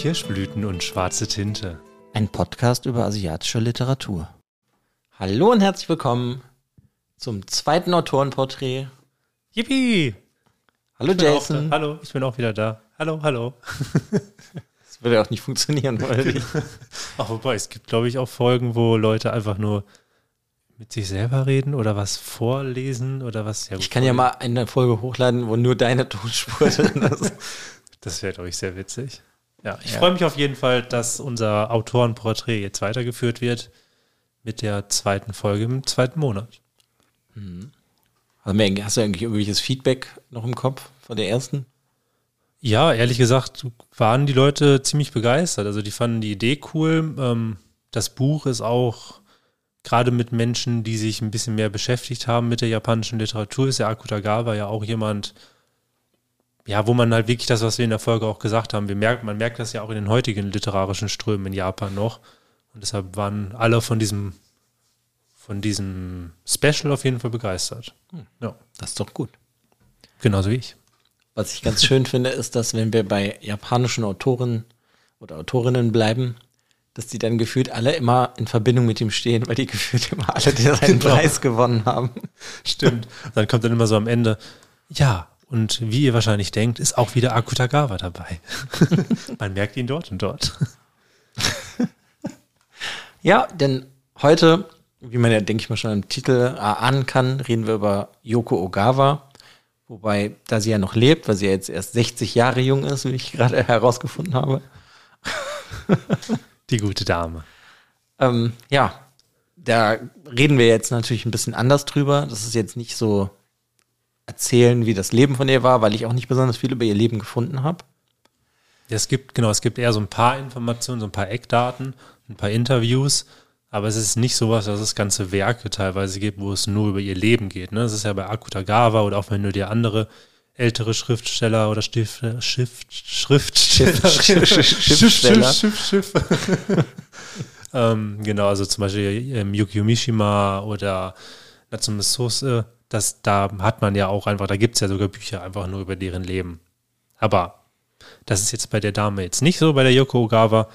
Kirschblüten und schwarze Tinte. Ein Podcast über asiatische Literatur. Hallo und herzlich willkommen zum zweiten Autorenporträt. Yippie! Hallo Ich Jason. Hallo, ich bin auch wieder da. Hallo, hallo. Das würde ja auch nicht funktionieren, weil Ach, wobei, es gibt, glaube ich, auch Folgen, wo Leute einfach nur mit sich selber reden oder was vorlesen oder was. Ja, ich kann ja mal eine Folge hochladen, wo nur deine Tonspur drin ist. Das wäre, glaube ich, sehr witzig. Ja, ich Ja. freue mich auf jeden Fall, dass unser Autorenporträt jetzt weitergeführt wird mit der zweiten Folge im zweiten Monat. Hast du mir- hast du eigentlich irgendwelches Feedback noch im Kopf von der ersten? Ja, ehrlich gesagt waren die Leute ziemlich begeistert. Also die fanden die Idee cool. Ähm, das Buch ist auch gerade mit Menschen, die sich ein bisschen mehr beschäftigt haben mit der japanischen Literatur, ist ja Akutagawa ja auch jemand, ja, wo man halt wirklich das, was wir in der Folge auch gesagt haben, wir merken, man merkt das ja auch in den heutigen literarischen Strömen in Japan noch. Und deshalb waren alle von diesem, von diesem Special auf jeden Fall begeistert. Ja, Das ist doch gut. genauso wie ich. Was ich ganz schön finde, ist, dass wenn wir bei japanischen Autoren oder Autorinnen bleiben, dass die dann gefühlt alle immer in Verbindung mit ihm stehen, weil die gefühlt immer alle seinen Genau. Preis gewonnen haben. Stimmt. Dann kommt dann immer so am Ende, ja, und wie ihr wahrscheinlich denkt, ist auch wieder Akutagawa dabei. Man merkt ihn dort und dort. Ja, denn heute, wie man ja, denke ich mal, schon im Titel erahnen kann, reden wir über Yoko Ogawa. Wobei, da sie ja noch lebt, weil sie ja jetzt erst 60 Jahre jung ist, wie ich gerade herausgefunden habe. Die gute Dame. Ähm, ja, da reden wir jetzt natürlich ein bisschen anders drüber. Das ist jetzt nicht so erzählen, wie das Leben von ihr war, weil ich auch nicht besonders viel über ihr Leben gefunden habe. Ja, Es gibt, genau, es gibt eher so ein paar Informationen, so ein paar Eckdaten, ein paar Interviews, aber es ist nicht sowas, dass es ganze Werke teilweise gibt, wo es nur über ihr Leben geht. Ne? Das ist ja bei Akutagawa oder auch wenn du dir andere ältere Schriftsteller oder Stift, Schrift, Schriftsteller, Schiff- Schiff- Schriftsteller. Schiff, Schiff, genau, also zum Beispiel ähm, Yukio Mishima oder Natsume Sose, das, da hat man ja auch einfach, da gibt es ja sogar Bücher einfach nur über deren Leben. Aber das ist jetzt bei der Dame jetzt nicht so, bei der Yoko Ogawa.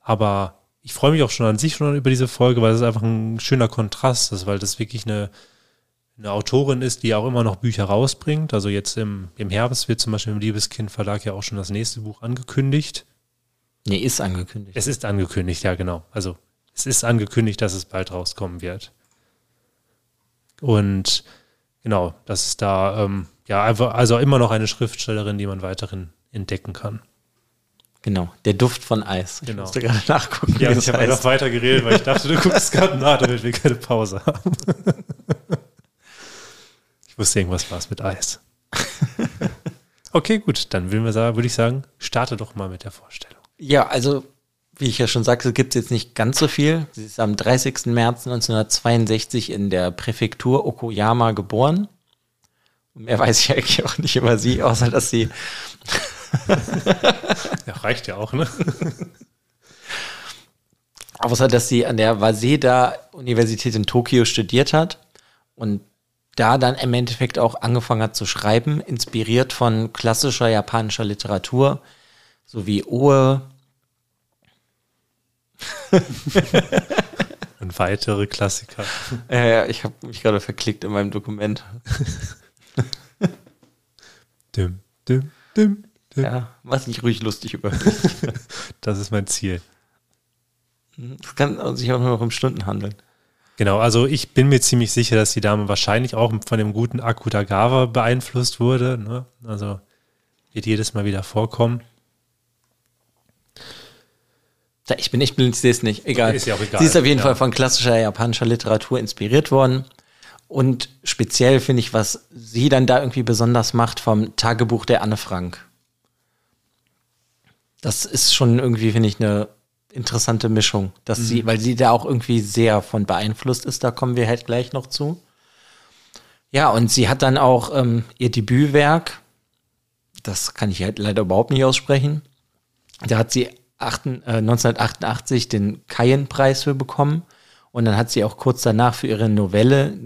Aber ich freue mich auch schon an sich schon über diese Folge, weil es einfach ein schöner Kontrast ist, weil das wirklich eine, eine Autorin ist, die auch immer noch Bücher rausbringt. Also jetzt im, im Herbst wird zum Beispiel im Liebeskind Verlag ja auch schon das nächste Buch angekündigt. Nee, ist angekündigt. Es ist angekündigt, ja genau. Also es ist angekündigt, dass es bald rauskommen wird. Und genau, das ist da ähm, ja einfach, also immer noch eine Schriftstellerin, die man weiterhin entdecken kann. Genau, der Duft von Eis. Ich Genau. musste gerade nachgucken. Ja, ich habe einfach weiter geredet, weil ich dachte, du guckst gerade nach, damit wir keine Pause haben. Ich wusste, irgendwas war es mit Eis. Okay, gut, dann würde ich sagen, starte doch mal mit der Vorstellung. Ja, also, wie ich ja schon sagte, gibt es jetzt nicht ganz so viel. Sie ist am 30. März 1962 in der Präfektur Okoyama geboren. Mehr weiß ich eigentlich auch nicht über sie, außer dass sie Ja, reicht ja auch, ne? außer dass sie an der Waseda Universität in Tokio studiert hat und da dann im Endeffekt auch angefangen hat zu schreiben, inspiriert von klassischer japanischer Literatur, sowie Oe, Und weitere Klassiker. äh, ich habe mich gerade verklickt in meinem Dokument. Dim, dim, dim, dim. Ja, mach nicht ruhig lustig über mich. Das ist mein Ziel. Es kann sich auch nur noch um Stunden handeln. Genau, also ich bin mir ziemlich sicher, dass die Dame wahrscheinlich auch von dem guten Akutagawa beeinflusst wurde. Ne? Also wird jedes Mal wieder vorkommen. Ich bin echt blind, ich sehe es nicht. Egal. Ist ja auch egal. Sie ist auf jeden Ja. Fall von klassischer japanischer Literatur inspiriert worden. Und speziell finde ich, was sie dann da irgendwie besonders macht, vom Tagebuch der Anne Frank. Das ist schon irgendwie, finde ich, eine interessante Mischung, dass Mhm. sie, weil sie da auch irgendwie sehr von beeinflusst ist, da kommen wir halt gleich noch zu. Ja, und sie hat dann auch ähm, ihr Debütwerk, das kann ich halt leider überhaupt nicht aussprechen. Da hat sie 1988 den Kayen-Preis für bekommen. Und dann hat sie auch kurz danach für ihre Novelle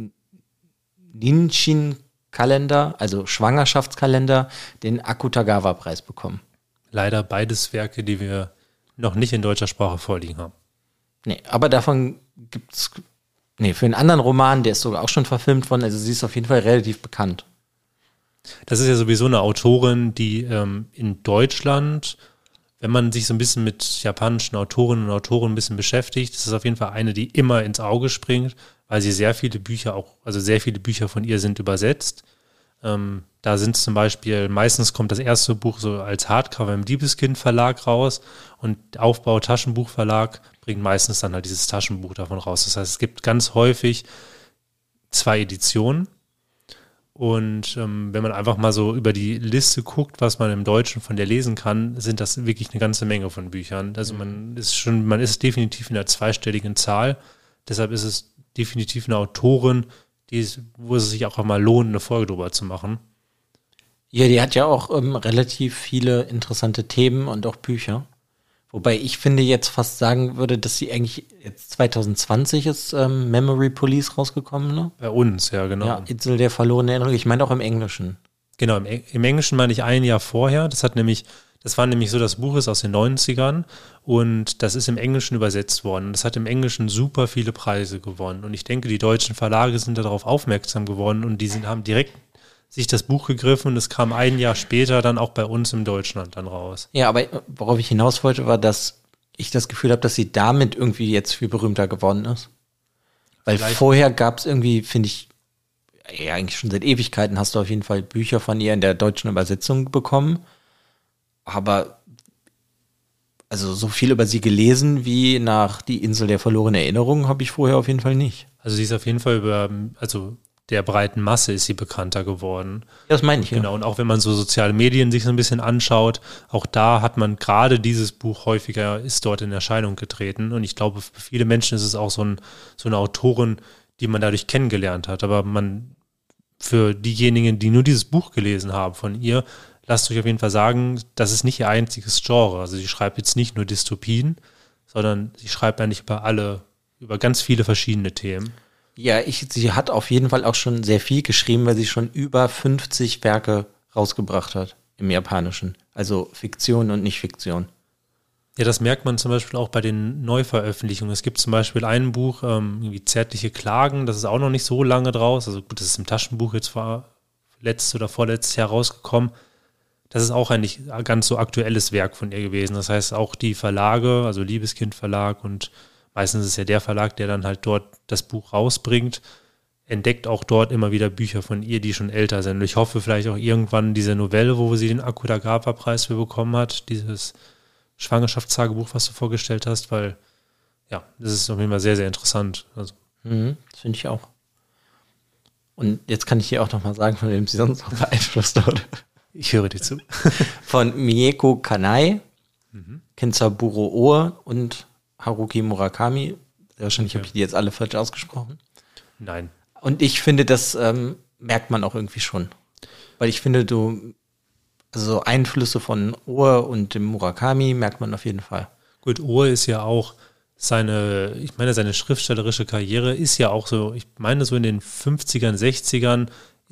Ninshin-Kalender, also Schwangerschaftskalender, den Akutagawa-Preis bekommen. Leider beides Werke, die wir noch nicht in deutscher Sprache vorliegen haben. Nee, aber davon gibt es. Nee, für einen anderen Roman, der ist sogar auch schon verfilmt worden, also sie ist auf jeden Fall relativ bekannt. Das ist ja sowieso eine Autorin, die ähm, in Deutschland, wenn man sich so ein bisschen mit japanischen Autorinnen und Autoren ein bisschen beschäftigt, ist es auf jeden Fall eine, die immer ins Auge springt, weil sie sehr viele Bücher auch, also sehr viele Bücher von ihr sind übersetzt. Ähm, da sind zum Beispiel, meistens kommt das erste Buch so als Hardcover im Liebeskind Verlag raus und Aufbau Taschenbuch Verlag bringt meistens dann halt dieses Taschenbuch davon raus. Das heißt, es gibt ganz häufig zwei Editionen. Und ähm, wenn man einfach mal so über die Liste guckt, was man im Deutschen von der lesen kann, sind das wirklich eine ganze Menge von Büchern. Also man ist schon, man ist definitiv in einer zweistelligen Zahl. Deshalb ist es definitiv eine Autorin, die, wo es sich auch mal lohnt, eine Folge drüber zu machen. Ja, die hat ja auch ähm, relativ viele interessante Themen und auch Bücher. Wobei ich finde jetzt fast sagen würde, dass sie eigentlich jetzt 2020 ist ähm, Memory Police rausgekommen, ne? Bei uns, ja, genau. Ja, Insel der verlorenen Erinnerung. Ich meine auch im Englischen. Genau, im, im Englischen meine ich ein Jahr vorher. Das hat nämlich, das war nämlich so, das Buch ist aus den 90ern und das ist im Englischen übersetzt worden. Das hat im Englischen super viele Preise gewonnen. Und ich denke, die deutschen Verlage sind darauf aufmerksam geworden und die sind, haben direkt sich das Buch gegriffen und es kam ein Jahr später dann auch bei uns in Deutschland dann raus. Ja, aber worauf ich hinaus wollte, war, dass ich das Gefühl habe, dass sie damit irgendwie jetzt viel berühmter geworden ist. Weil Vielleicht. vorher gab es irgendwie, finde ich, ja, eigentlich schon seit Ewigkeiten hast du auf jeden Fall Bücher von ihr in der deutschen Übersetzung bekommen. Aber also so viel über sie gelesen wie nach Die Insel der verlorenen Erinnerungen habe ich vorher auf jeden Fall nicht. Also sie ist auf jeden Fall über, also der breiten Masse ist sie bekannter geworden. Das meine ich. Genau, und auch wenn man so soziale Medien sich so ein bisschen anschaut, auch da hat man gerade dieses Buch häufiger, ist dort in Erscheinung getreten. Und ich glaube, für viele Menschen ist es auch so, ein, so eine Autorin, die man dadurch kennengelernt hat. Aber man, für diejenigen, die nur dieses Buch gelesen haben von ihr, lasst euch auf jeden Fall sagen, das ist nicht ihr einziges Genre. Also sie schreibt jetzt nicht nur Dystopien, sondern sie schreibt eigentlich über alle, über ganz viele verschiedene Themen. Ja, ich, sie hat auf jeden Fall auch schon sehr viel geschrieben, weil sie schon über 50 Werke rausgebracht hat im Japanischen. Also Fiktion und Nicht-Fiktion. Ja, das merkt man zum Beispiel auch bei den Neuveröffentlichungen. Es gibt zum Beispiel ein Buch, ähm, irgendwie Zärtliche Klagen, das ist auch noch nicht so lange draus. Also gut, das ist im Taschenbuch jetzt war letztes oder vorletztes Jahr rausgekommen. Das ist auch ein nicht ganz so aktuelles Werk von ihr gewesen. Das heißt, auch die Verlage, also Liebeskind Verlag und meistens ist es ja der Verlag, der dann halt dort das Buch rausbringt, entdeckt auch dort immer wieder Bücher von ihr, die schon älter sind. Und ich hoffe vielleicht auch irgendwann diese Novelle, wo sie den Akudagava-Preis für bekommen hat, dieses Schwangerschaftstagebuch, was du vorgestellt hast, weil ja, das ist auf jeden Fall sehr, sehr interessant. Also. Mhm, das finde ich auch. Und jetzt kann ich dir auch noch mal sagen, von wem sie sonst noch beeinflusst wurde. Ich höre dir zu. von Mieko Kanai, mhm. Kenzaburo Ohr und Haruki Murakami. Wahrscheinlich okay. habe ich die jetzt alle falsch ausgesprochen. Nein. Und ich finde, das ähm, merkt man auch irgendwie schon. Weil ich finde, du, also Einflüsse von Ohr und dem Murakami merkt man auf jeden Fall. Gut, Ohr ist ja auch seine, ich meine, seine schriftstellerische Karriere ist ja auch so, ich meine, so in den 50ern, 60ern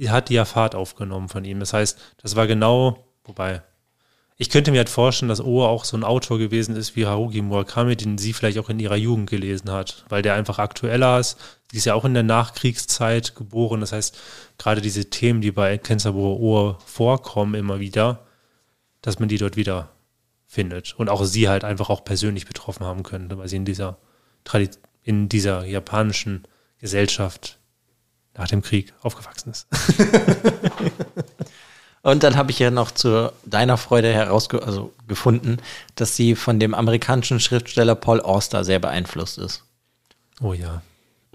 hat die ja Fahrt aufgenommen von ihm. Das heißt, das war genau, wobei, ich könnte mir halt vorstellen, dass Oa auch so ein Autor gewesen ist wie Haruki Murakami, den sie vielleicht auch in ihrer Jugend gelesen hat, weil der einfach aktueller ist. Sie ist ja auch in der Nachkriegszeit geboren. Das heißt, gerade diese Themen, die bei Kensaburo Oa vorkommen immer wieder, dass man die dort wieder findet. Und auch sie halt einfach auch persönlich betroffen haben könnte, weil sie in dieser, in dieser japanischen Gesellschaft nach dem Krieg aufgewachsen ist. Und dann habe ich ja noch zu deiner Freude herausgefunden, also gefunden, dass sie von dem amerikanischen Schriftsteller Paul Auster sehr beeinflusst ist. Oh ja.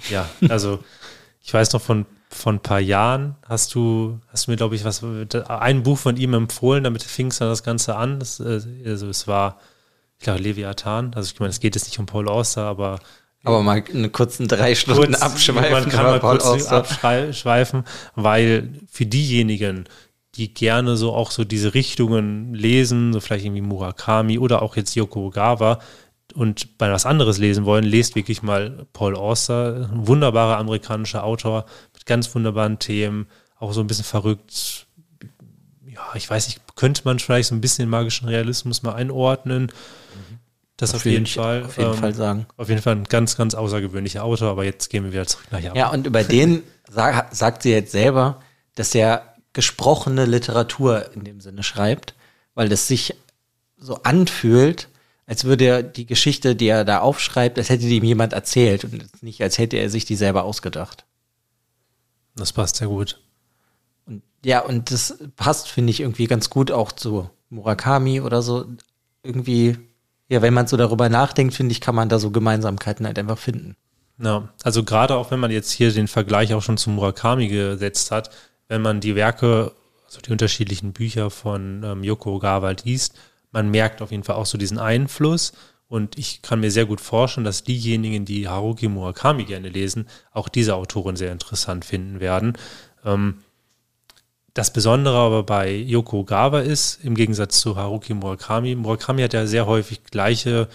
Ja, also ich weiß noch von, von ein paar Jahren hast du, hast du mir, glaube ich, was, ein Buch von ihm empfohlen, damit fing es dann das Ganze an. Das, äh, also es war, ich glaube, Leviathan. Also ich meine, es geht jetzt nicht um Paul Auster, aber aber mal einen kurzen drei Stunden kurz, abschweifen. Man kann mal Paul kurz abschweifen, weil für diejenigen, die gerne so auch so diese Richtungen lesen, so vielleicht irgendwie Murakami oder auch jetzt Yoko Ogawa und bei was anderes lesen wollen, lest wirklich mal Paul Auster, ein wunderbarer amerikanischer Autor mit ganz wunderbaren Themen, auch so ein bisschen verrückt. Ja, ich weiß nicht, könnte man vielleicht so ein bisschen magischen Realismus mal einordnen. Das auf, jeden Fall. Auf jeden ähm, Fall sagen. Auf jeden Fall ein ganz, ganz außergewöhnlicher Autor, aber jetzt gehen wir wieder zurück nach Japan. Ja, und über den sag, sagt sie jetzt selber, dass er gesprochene Literatur in dem Sinne schreibt, weil das sich so anfühlt, als würde er die Geschichte, die er da aufschreibt, als hätte die ihm jemand erzählt und nicht, als hätte er sich die selber ausgedacht. Das passt sehr gut. Und ja, und das passt, finde ich, irgendwie ganz gut auch zu Murakami oder so. Irgendwie, ja, wenn man so darüber nachdenkt, finde ich, kann man da so Gemeinsamkeiten halt einfach finden. Ja, also gerade auch wenn man jetzt hier den Vergleich auch schon zu Murakami gesetzt hat, wenn man die Werke, also die unterschiedlichen Bücher von ähm, Yoko Ogawa liest, man merkt auf jeden Fall auch so diesen Einfluss. Und ich kann mir sehr gut vorstellen, dass diejenigen, die Haruki Murakami gerne lesen, auch diese Autorin sehr interessant finden werden. Ähm, das Besondere aber bei Yoko Ogawa ist, im Gegensatz zu Haruki Murakami, Murakami hat ja sehr häufig gleiche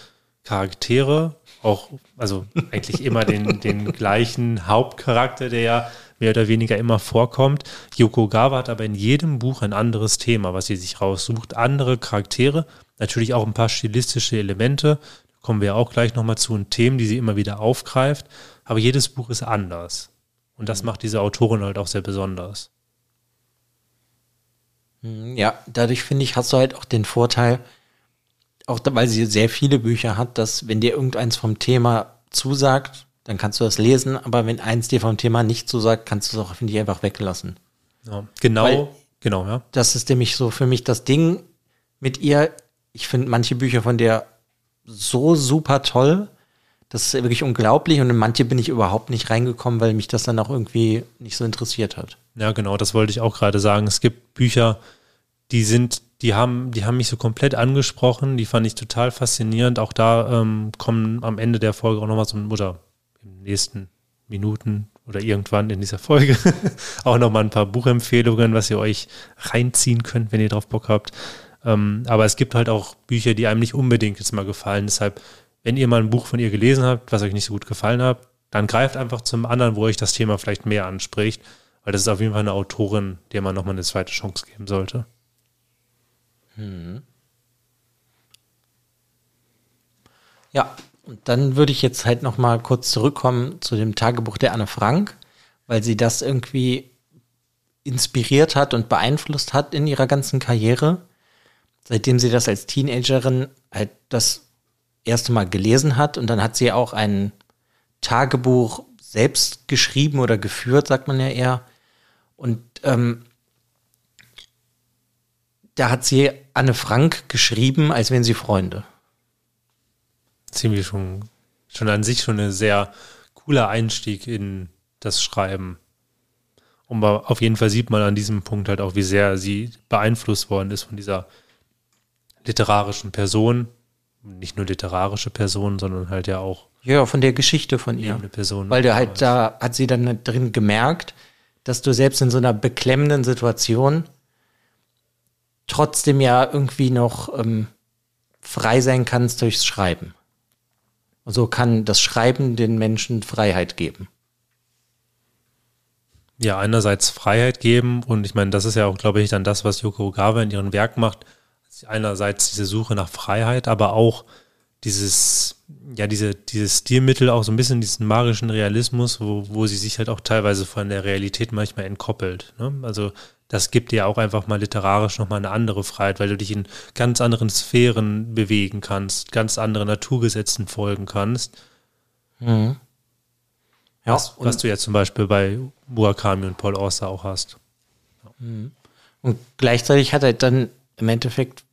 Charaktere, auch, also eigentlich immer den, den gleichen Hauptcharakter, der ja mehr oder weniger immer vorkommt. Yoko Ogawa hat aber in jedem Buch ein anderes Thema, was sie sich raussucht, andere Charaktere, natürlich auch ein paar stilistische Elemente, da kommen wir auch gleich nochmal zu, und Themen, die sie immer wieder aufgreift, aber jedes Buch ist anders. Und das macht diese Autorin halt auch sehr besonders. Hm, Ja, dadurch finde ich, hast du halt auch den Vorteil, auch weil sie sehr viele Bücher hat, dass wenn dir irgendeins vom Thema zusagt, dann kannst du das lesen, aber wenn eins dir vom Thema nicht zusagt, kannst du es auch, finde ich, einfach weglassen. Ja, genau, Weil- genau, ja. Das ist nämlich so für mich das Ding mit ihr. Ich finde manche Bücher von der so super toll. Das ist wirklich unglaublich und in manche bin ich überhaupt nicht reingekommen, weil mich das dann auch irgendwie nicht so interessiert hat. Ja, genau, das wollte ich auch gerade sagen. Es gibt Bücher, die sind, die haben, die haben mich so komplett angesprochen, die fand ich total faszinierend. Auch da ähm, kommen am Ende der Folge auch nochmal so ein, oder in den nächsten Minuten oder irgendwann in dieser Folge auch nochmal ein paar Buchempfehlungen, was ihr euch reinziehen könnt, wenn ihr drauf Bock habt. Ähm, aber es gibt halt auch Bücher, die einem nicht unbedingt jetzt mal gefallen. Deshalb, wenn ihr mal ein Buch von ihr gelesen habt, was euch nicht so gut gefallen hat, dann greift einfach zum anderen, wo euch das Thema vielleicht mehr anspricht. Weil das ist auf jeden Fall eine Autorin, der man nochmal eine zweite Chance geben sollte. Ja, und dann würde ich jetzt halt noch mal kurz zurückkommen zu dem Tagebuch der Anne Frank, weil sie das irgendwie inspiriert hat und beeinflusst hat in ihrer ganzen Karriere. Seitdem sie das als Teenagerin halt das erste Mal gelesen hat und dann hat sie auch ein Tagebuch selbst geschrieben oder geführt, sagt man ja eher. Und ähm, da hat sie Anne Frank geschrieben, als wären sie Freunde. Ziemlich schon, schon an sich schon ein sehr cooler Einstieg in das Schreiben. Und auf jeden Fall sieht man an diesem Punkt halt auch, wie sehr sie beeinflusst worden ist von dieser literarischen Person. Nicht nur literarische Person, sondern halt ja auch Ja, von der Geschichte von ihr. Person. Weil du halt da hat sie dann drin gemerkt, dass du selbst in so einer beklemmenden Situation trotzdem ja irgendwie noch ähm, frei sein kannst durchs Schreiben. Und so kann das Schreiben den Menschen Freiheit geben. ja, einerseits Freiheit geben und ich meine, das ist ja auch, glaube ich, dann das, was Yoko Ogawa in ihrem Werk macht. Einerseits diese Suche nach Freiheit, aber auch dieses, ja, diese, dieses Stilmittel, auch so ein bisschen diesen magischen Realismus, wo, wo sie sich halt auch teilweise von der Realität manchmal entkoppelt. Ne? Also das gibt dir auch einfach mal literarisch nochmal eine andere Freiheit, weil du dich in ganz anderen Sphären bewegen kannst, ganz anderen Naturgesetzen folgen kannst. Ja, was, was du ja zum Beispiel bei Murakami und Paul Auster auch hast. Und gleichzeitig hat er dann im Endeffekt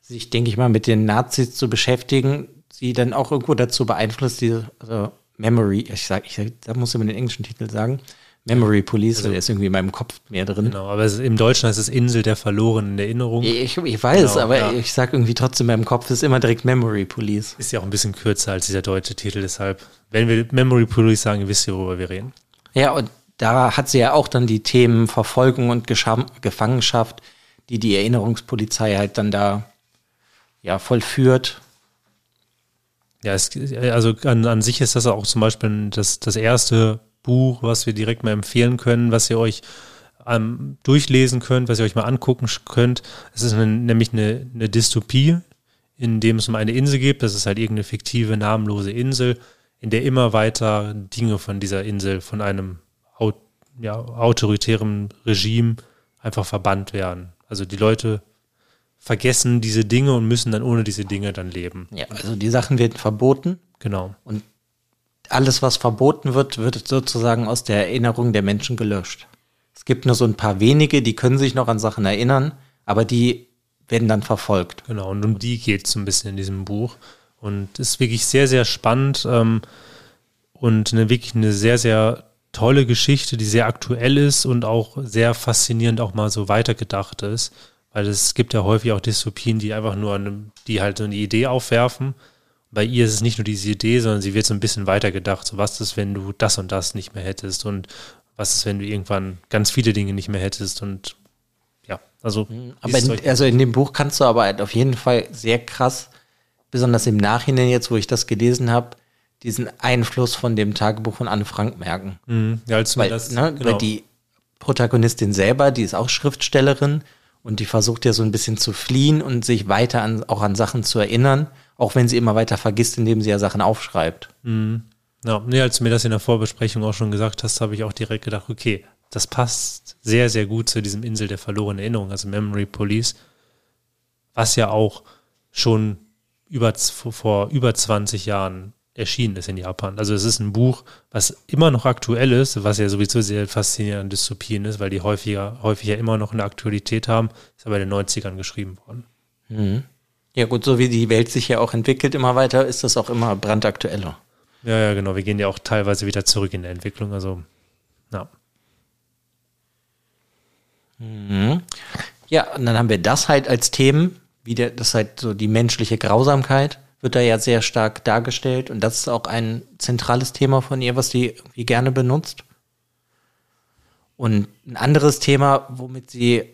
sich, denke ich mal, mit den Nazis zu beschäftigen, sie dann auch irgendwo dazu beeinflusst, diese also Memory, ich sag, ich da muss ich mal den englischen Titel sagen, Memory Police, weil der ist irgendwie in meinem Kopf mehr drin. Genau, aber es, im Deutschen heißt es Insel der verlorenen Erinnerung. Ich, ich weiß, Genau, aber ja. ich sag irgendwie trotzdem, in meinem Kopf ist immer direkt Memory Police. Ist ja auch ein bisschen kürzer als dieser deutsche Titel, deshalb, wenn wir Memory Police sagen, wisst ihr, worüber wir reden. Ja, und da hat sie ja auch dann die Themen Verfolgung und Gescham Gefangenschaft, die die Erinnerungspolizei halt dann da ja vollführt. Ja, es, also an, an sich ist das auch zum Beispiel das, das erste Buch, was wir direkt mal empfehlen können, was ihr euch ähm, durchlesen könnt, was ihr euch mal angucken könnt. Es ist eine, nämlich eine, eine Dystopie, in dem es um eine Insel geht. Das ist halt irgendeine fiktive, namenlose Insel, in der immer weiter Dinge von dieser Insel, von einem ja, autoritären Regime einfach verbannt werden. Also die Leute vergessen diese Dinge und müssen dann ohne diese Dinge dann leben. Ja, also die Sachen werden verboten. Genau. Und alles, was verboten wird, wird sozusagen aus der Erinnerung der Menschen gelöscht. Es gibt nur so ein paar wenige, die können sich noch an Sachen erinnern, aber die werden dann verfolgt. Genau, und um die geht es so ein bisschen in diesem Buch. Und ist wirklich sehr, sehr spannend ähm, und eine, wirklich eine sehr, sehr tolle Geschichte, die sehr aktuell ist und auch sehr faszinierend auch mal so weitergedacht ist. Weil es gibt ja häufig auch Dystopien, die einfach nur eine, die halt so eine Idee aufwerfen. Bei ihr ist es nicht nur diese Idee, sondern sie wird so ein bisschen weitergedacht. So, was ist, wenn du das und das nicht mehr hättest? Und was ist, wenn du irgendwann ganz viele Dinge nicht mehr hättest? Und ja, also. Mhm. Aber in, also in dem Buch kannst du aber halt auf jeden Fall sehr krass, besonders im Nachhinein jetzt, wo ich das gelesen habe, diesen Einfluss von dem Tagebuch von Anne Frank merken. Mhm. Ja, als weil, das, ne, genau. weil die Protagonistin selber, die ist auch Schriftstellerin und die versucht ja so ein bisschen zu fliehen und sich weiter an, auch an Sachen zu erinnern, auch wenn sie immer weiter vergisst, indem sie ja Sachen aufschreibt. Mhm. Ja, nee, als du mir das in der Vorbesprechung auch schon gesagt hast, habe ich auch direkt gedacht, okay, das passt sehr, sehr gut zu diesem Insel der verlorenen Erinnerung, also Memory Police, was ja auch schon über, vor über 20 Jahren erschienen ist in Japan. Also es ist ein Buch, was immer noch aktuell ist, was ja sowieso sehr faszinierend an Dystopien ist, weil die häufiger, häufiger immer noch eine Aktualität haben, ist aber in den 90ern geschrieben worden. Mhm. Ja gut, so wie die Welt sich ja auch entwickelt immer weiter, ist das auch immer brandaktueller. Ja, ja, genau. Wir gehen ja auch teilweise wieder zurück in der Entwicklung. Also, ja. Mhm. Ja, und dann haben wir das halt als Themen, wie der, das halt so die menschliche Grausamkeit wird da ja sehr stark dargestellt und das ist auch ein zentrales Thema von ihr, was sie irgendwie gerne benutzt. Und ein anderes Thema, womit sie,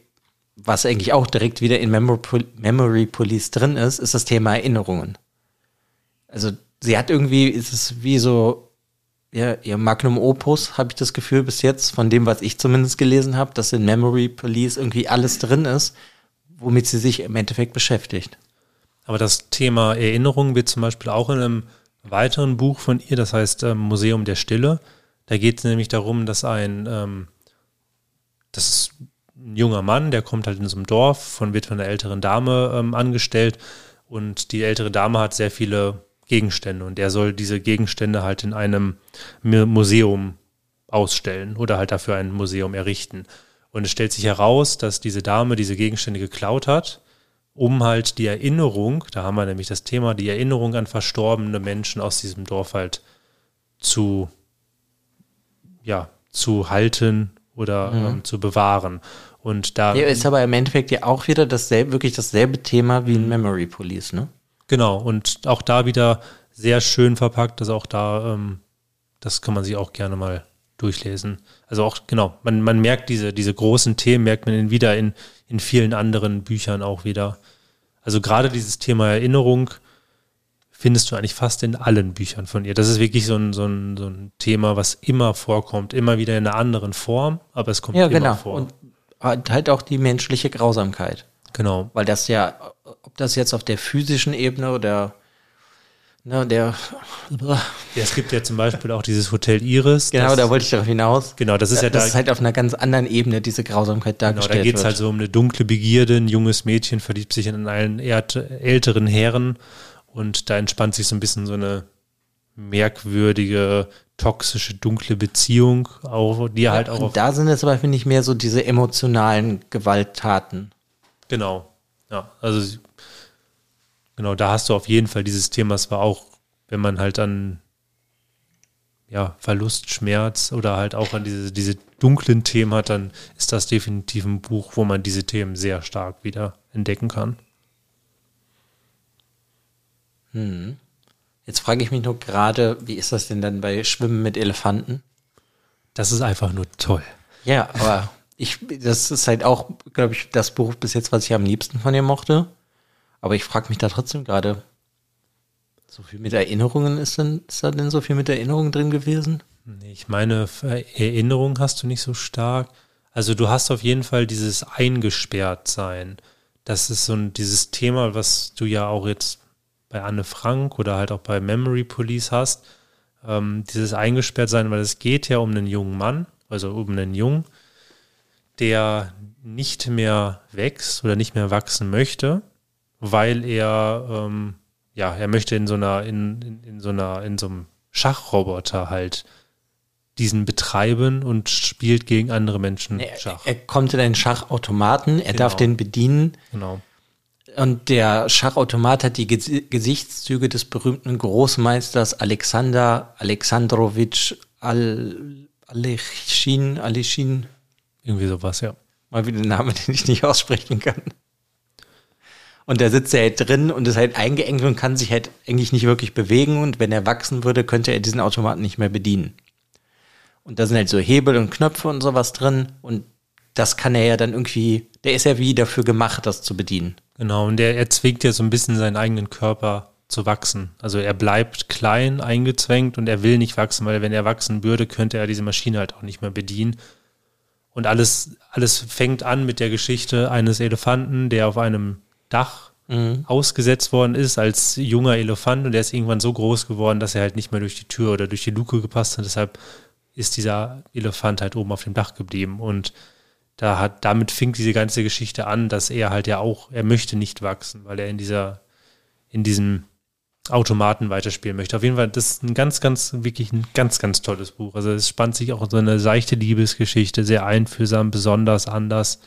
was eigentlich auch direkt wieder in Memory Police drin ist, ist das Thema Erinnerungen. Also sie hat irgendwie, ist es wie so ja, ihr Magnum Opus, habe ich das Gefühl bis jetzt, von dem, was ich zumindest gelesen habe, dass in Memory Police irgendwie alles drin ist, womit sie sich im Endeffekt beschäftigt. Aber das Thema Erinnerung wird zum Beispiel auch in einem weiteren Buch von ihr, das heißt ähm, Museum der Stille. Da geht es nämlich darum, dass ein, ähm, das ist ein junger Mann, der kommt halt in so einem Dorf, von, wird von einer älteren Dame ähm, angestellt und die ältere Dame hat sehr viele Gegenstände und er soll diese Gegenstände halt in einem Museum ausstellen oder halt dafür ein Museum errichten. Und es stellt sich heraus, dass diese Dame diese Gegenstände geklaut hat um halt die Erinnerung, da haben wir nämlich das Thema, die Erinnerung an verstorbene Menschen aus diesem Dorf halt zu, ja, zu halten oder mhm. ähm, zu bewahren. Und da. Ja, ist aber im Endeffekt ja auch wieder dasselbe, wirklich dasselbe Thema wie in Memory Police, ne? Genau, und auch da wieder sehr schön verpackt, dass auch da, ähm, das kann man sich auch gerne mal durchlesen. Also auch, genau, man, man merkt diese, diese großen Themen, merkt man wieder in, in vielen anderen Büchern auch wieder. Also gerade dieses Thema Erinnerung findest du eigentlich fast in allen Büchern von ihr. Das ist wirklich so ein, so ein, so ein Thema, was immer vorkommt, immer wieder in einer anderen Form, aber es kommt ja, immer genau. vor. Und halt auch die menschliche Grausamkeit. Genau. Weil das ja, ob das jetzt auf der physischen Ebene oder Ne, der. Ja, es gibt ja zum Beispiel auch dieses Hotel Iris. Genau, das, da wollte ich darauf hinaus. Genau, das ist ja das da. ist halt auf einer ganz anderen Ebene, diese Grausamkeit dargestellt genau, da geht es halt so um eine dunkle Begierde. Ein junges Mädchen verliebt sich in einen älteren Herren und da entspannt sich so ein bisschen so eine merkwürdige, toxische, dunkle Beziehung, auch, die ja, halt auch. Und da sind es aber, finde ich, mehr so diese emotionalen Gewalttaten. Genau. Ja, also Genau, da hast du auf jeden Fall dieses Thema. Es war auch, wenn man halt an ja, Verlust, Schmerz oder halt auch an diese, diese dunklen Themen hat, dann ist das definitiv ein Buch, wo man diese Themen sehr stark wieder entdecken kann. Hm. Jetzt frage ich mich nur gerade, wie ist das denn dann bei Schwimmen mit Elefanten? Das ist einfach nur toll. Ja, aber ich, das ist halt auch, glaube ich, das Buch bis jetzt, was ich am liebsten von ihr mochte. Aber ich frage mich da trotzdem gerade, so viel mit Erinnerungen ist denn, ist da denn so viel mit Erinnerungen drin gewesen? Nee, ich meine, Erinnerung hast du nicht so stark, Also du hast auf jeden Fall dieses Eingesperrtsein. Das ist so ein, dieses Thema, was du ja auch jetzt bei Anne Frank oder halt auch bei Memory Police hast. Ähm, dieses Eingesperrtsein, weil es geht ja um einen jungen Mann, also um einen Jungen, der nicht mehr wächst oder nicht mehr wachsen möchte, weil er ähm, ja, er möchte in so einer, in, in, in so einer, in so einem Schachroboter halt diesen betreiben und spielt gegen andere Menschen Schach. Er, er kommt in einen Schachautomaten, er genau. darf den bedienen. Genau. Und der Schachautomat hat die Gesichtszüge des berühmten Großmeisters Alexander Alexandrowitsch Al Alechin, Alechin. Irgendwie sowas, ja. Mal wieder ein Name, den ich nicht aussprechen kann. Und da sitzt er halt drin und ist halt eingeengt und kann sich halt eigentlich nicht wirklich bewegen. Und wenn er wachsen würde, könnte er diesen Automaten nicht mehr bedienen. Und da sind halt so Hebel und Knöpfe und sowas drin. Und das kann er ja dann irgendwie, der ist ja wie dafür gemacht, das zu bedienen. Genau, und der, er zwingt ja so ein bisschen seinen eigenen Körper zu wachsen. Also er bleibt klein, eingezwängt und er will nicht wachsen, weil wenn er wachsen würde, könnte er diese Maschine halt auch nicht mehr bedienen. Und alles, alles fängt an mit der Geschichte eines Elefanten, der auf einem Dach mhm. ausgesetzt worden ist als junger Elefant und der ist irgendwann so groß geworden, dass er halt nicht mehr durch die Tür oder durch die Luke gepasst hat. Deshalb ist dieser Elefant halt oben auf dem Dach geblieben und da hat, damit fing diese ganze Geschichte an, dass er halt ja auch, er möchte nicht wachsen, weil er in dieser, in diesem Automaten weiterspielen möchte. Auf jeden Fall, das ist ein ganz, ganz, wirklich ein ganz, ganz tolles Buch. Also es spannt sich auch so eine seichte Liebesgeschichte, sehr einfühlsam, besonders anders,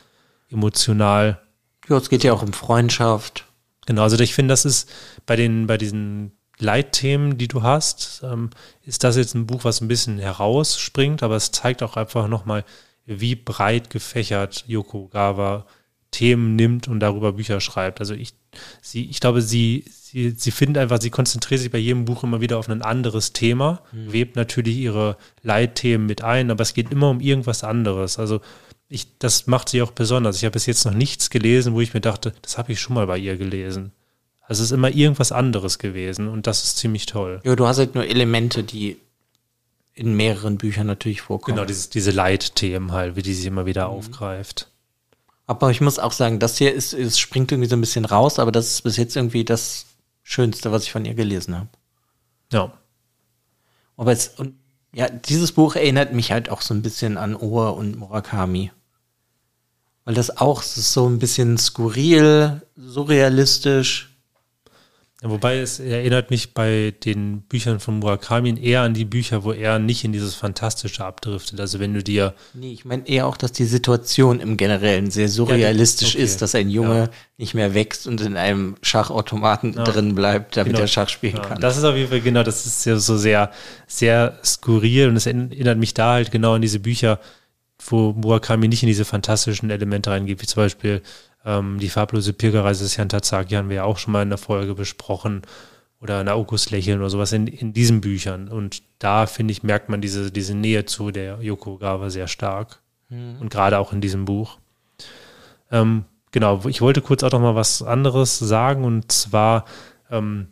emotional. Ja, es geht ja auch um Freundschaft. Genau, also ich finde, das ist bei den, bei diesen Leitthemen, die du hast, ähm, ist das jetzt ein Buch, was ein bisschen herausspringt, aber es zeigt auch einfach nochmal, wie breit gefächert Yoko Gawa Themen nimmt und darüber Bücher schreibt. Also ich, sie, ich glaube, sie, sie, sie findet einfach, sie konzentriert sich bei jedem Buch immer wieder auf ein anderes Thema, mhm. webt natürlich ihre Leitthemen mit ein, aber es geht immer um irgendwas anderes. Also ich, das macht sie auch besonders. Ich habe bis jetzt noch nichts gelesen, wo ich mir dachte, das habe ich schon mal bei ihr gelesen. Also es ist immer irgendwas anderes gewesen und das ist ziemlich toll. Ja, du hast halt nur Elemente, die in mehreren Büchern natürlich vorkommen. Genau, dieses, diese Leitthemen halt, wie die sie immer wieder mhm. aufgreift. Aber ich muss auch sagen, das hier ist, es springt irgendwie so ein bisschen raus, aber das ist bis jetzt irgendwie das Schönste, was ich von ihr gelesen habe. Ja. Aber es, und ja, dieses Buch erinnert mich halt auch so ein bisschen an Ohr und Murakami. Weil das auch so ein bisschen skurril, surrealistisch. Wobei es erinnert mich bei den Büchern von Murakami eher an die Bücher, wo er nicht in dieses Fantastische abdriftet. Also wenn du dir. Nee, ich meine eher auch, dass die Situation im Generellen sehr surrealistisch ja, okay. ist, dass ein Junge ja. nicht mehr wächst und in einem Schachautomaten ja. drin bleibt, damit genau. er Schach spielen kann. Das ist auf jeden Fall, genau, das ist ja so sehr, sehr skurril und es erinnert mich da halt genau an diese Bücher, wo Murakami nicht in diese fantastischen Elemente reingeht, wie zum Beispiel ähm, die farblose Pilgerreise des Herrn Tazaki haben wir ja auch schon mal in der Folge besprochen. Oder Naokos Lächeln oder sowas in, in diesen Büchern. Und da, finde ich, merkt man diese, diese Nähe zu der Yoko Gawa sehr stark. Mhm. Und gerade auch in diesem Buch. Ähm, genau, ich wollte kurz auch noch mal was anderes sagen. Und zwar ähm,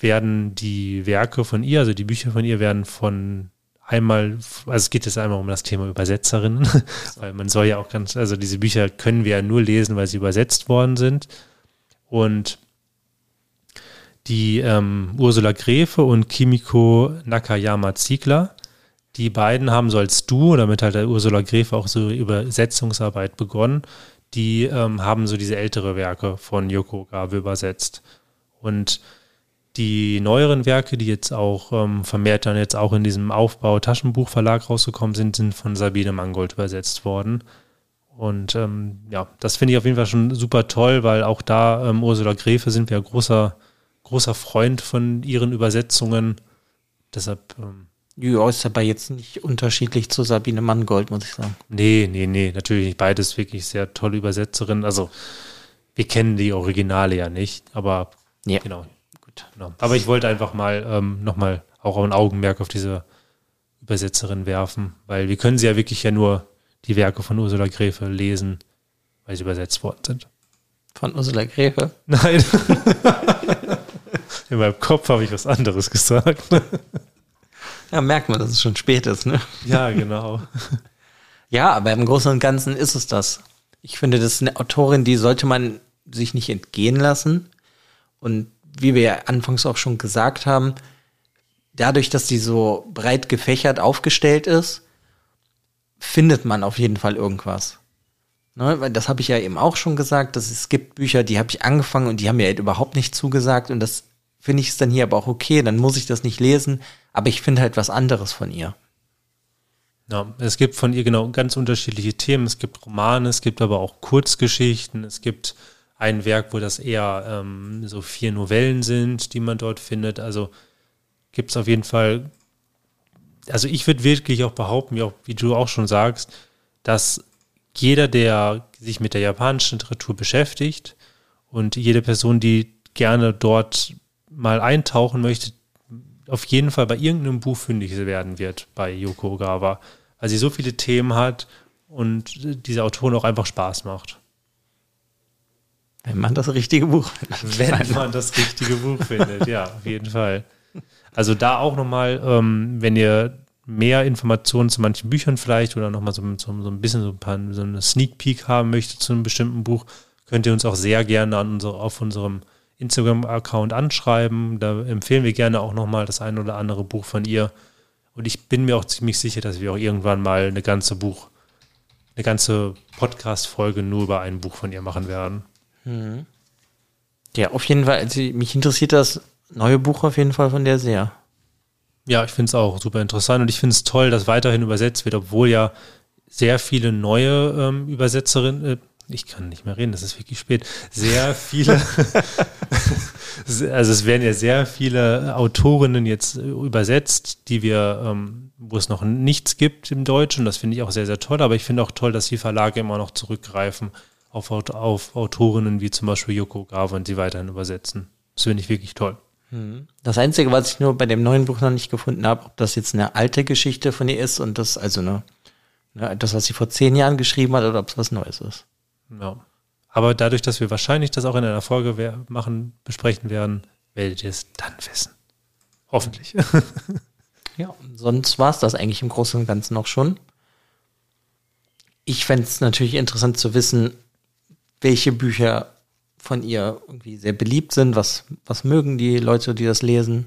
werden die Werke von ihr, also die Bücher von ihr, werden von einmal, also es geht jetzt einmal um das Thema Übersetzerinnen, weil man soll ja auch ganz, also diese Bücher können wir ja nur lesen, weil sie übersetzt worden sind. Und die ähm, Ursula Gräfe und Kimiko Nakayama Ziegler, die beiden haben so als Duo, damit hat der Ursula Gräfe auch so Übersetzungsarbeit begonnen, die ähm, haben so diese ältere Werke von Yoko Gabe übersetzt. Und die neueren Werke, die jetzt auch ähm, vermehrt dann jetzt auch in diesem Aufbau Taschenbuchverlag rausgekommen sind, sind von Sabine Mangold übersetzt worden. Und ähm, ja, das finde ich auf jeden Fall schon super toll, weil auch da ähm, Ursula Gräfe sind wir großer, großer Freund von ihren Übersetzungen. Deshalb. Ähm, ja, ist aber jetzt nicht unterschiedlich zu Sabine Mangold, muss ich sagen. Nee, nee, nee, natürlich nicht. Beides wirklich sehr tolle Übersetzerinnen. Also, wir kennen die Originale ja nicht, aber ja. genau, Genau. Aber ich wollte einfach mal ähm, nochmal auch ein Augenmerk auf diese Übersetzerin werfen, weil wir können sie ja wirklich ja nur die Werke von Ursula Gräfe lesen, weil sie übersetzt worden sind. Von Ursula Gräfe? Nein. In meinem Kopf habe ich was anderes gesagt. ja, merkt man, dass es schon spät ist, ne? Ja, genau. Ja, aber im Großen und Ganzen ist es das. Ich finde, das ist eine Autorin, die sollte man sich nicht entgehen lassen. Und wie wir ja anfangs auch schon gesagt haben, dadurch, dass sie so breit gefächert aufgestellt ist, findet man auf jeden Fall irgendwas. Ne, weil das habe ich ja eben auch schon gesagt, dass es gibt Bücher, die habe ich angefangen und die haben mir halt überhaupt nicht zugesagt und das finde ich es dann hier aber auch okay, dann muss ich das nicht lesen, aber ich finde halt was anderes von ihr. Ja, es gibt von ihr genau ganz unterschiedliche Themen. Es gibt Romane, es gibt aber auch Kurzgeschichten, es gibt ein Werk, wo das eher ähm, so vier Novellen sind, die man dort findet. Also gibt es auf jeden Fall, also ich würde wirklich auch behaupten, wie, auch, wie du auch schon sagst, dass jeder, der sich mit der japanischen Literatur beschäftigt und jede Person, die gerne dort mal eintauchen möchte, auf jeden Fall bei irgendeinem Buch fündig werden wird bei Yoko Ogawa, weil sie so viele Themen hat und diese Autorin auch einfach Spaß macht. Wenn man das richtige Buch findet. Wenn man das richtige Buch findet, ja, auf jeden Fall. Also da auch nochmal, ähm, wenn ihr mehr Informationen zu manchen Büchern vielleicht oder nochmal so, so, so ein bisschen so ein paar, so eine Sneak Peek haben möchtet zu einem bestimmten Buch, könnt ihr uns auch sehr gerne an unsere, auf unserem Instagram-Account anschreiben. Da empfehlen wir gerne auch nochmal das ein oder andere Buch von ihr. Und ich bin mir auch ziemlich sicher, dass wir auch irgendwann mal eine ganze Buch, eine ganze Podcast-Folge nur über ein Buch von ihr machen werden. Mhm. Ja, auf jeden Fall. Also mich interessiert das neue Buch auf jeden Fall von der sehr. Ja, ich finde es auch super interessant und ich finde es toll, dass weiterhin übersetzt wird, obwohl ja sehr viele neue ähm, Übersetzerinnen, äh, ich kann nicht mehr reden, das ist wirklich spät, sehr viele, also es werden ja sehr viele Autorinnen jetzt übersetzt, die wir, ähm, wo es noch nichts gibt im Deutschen, das finde ich auch sehr, sehr toll, aber ich finde auch toll, dass die Verlage immer noch zurückgreifen auf, auf Autorinnen wie zum Beispiel Yoko Gawa und sie weiterhin übersetzen. Das finde ich wirklich toll. Mhm. Das Einzige, was ich nur bei dem neuen Buch noch nicht gefunden habe, ob das jetzt eine alte Geschichte von ihr ist und das, also ne, das, was sie vor zehn Jahren geschrieben hat, oder ob es was Neues ist. Ja. Aber dadurch, dass wir wahrscheinlich das auch in einer Folge machen, besprechen werden, werdet ihr es dann wissen. Hoffentlich. ja, sonst war es das eigentlich im Großen und Ganzen auch schon. Ich fände es natürlich interessant zu wissen, welche Bücher von ihr irgendwie sehr beliebt sind. Was, was mögen die Leute, die das lesen?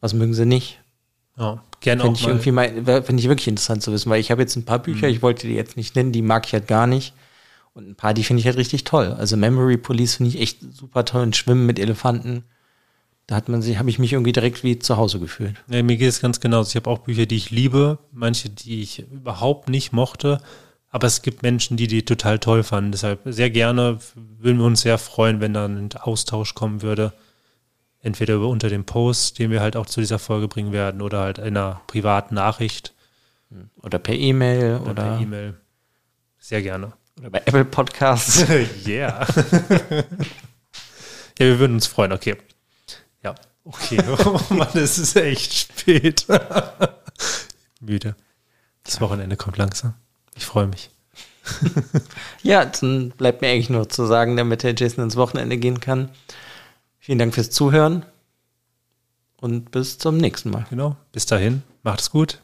Was mögen sie nicht? Ja, gerne Finde ich mal. irgendwie mal, finde ich wirklich interessant zu wissen, weil ich habe jetzt ein paar Bücher, mhm. ich wollte die jetzt nicht nennen, die mag ich halt gar nicht. Und ein paar, die finde ich halt richtig toll. Also Memory Police finde ich echt super toll und Schwimmen mit Elefanten. Da hat man sich, habe ich mich irgendwie direkt wie zu Hause gefühlt. Ja, mir geht es ganz genauso. Ich habe auch Bücher, die ich liebe, manche, die ich überhaupt nicht mochte. Aber es gibt Menschen, die die total toll fanden. Deshalb sehr gerne würden wir uns sehr freuen, wenn da ein Austausch kommen würde. Entweder unter dem Post, den wir halt auch zu dieser Folge bringen werden, oder halt in einer privaten Nachricht. Oder per E-Mail. Oder, oder per E-Mail. Sehr gerne. Oder bei Apple Podcasts. yeah. ja, wir würden uns freuen. Okay. Ja, okay. Oh Mann, es ist echt spät. Müde. Das Wochenende kommt langsam. Ich freue mich. ja, dann bleibt mir eigentlich nur zu sagen, damit der Jason ins Wochenende gehen kann. Vielen Dank fürs Zuhören und bis zum nächsten Mal. Genau. Bis dahin. Macht es gut.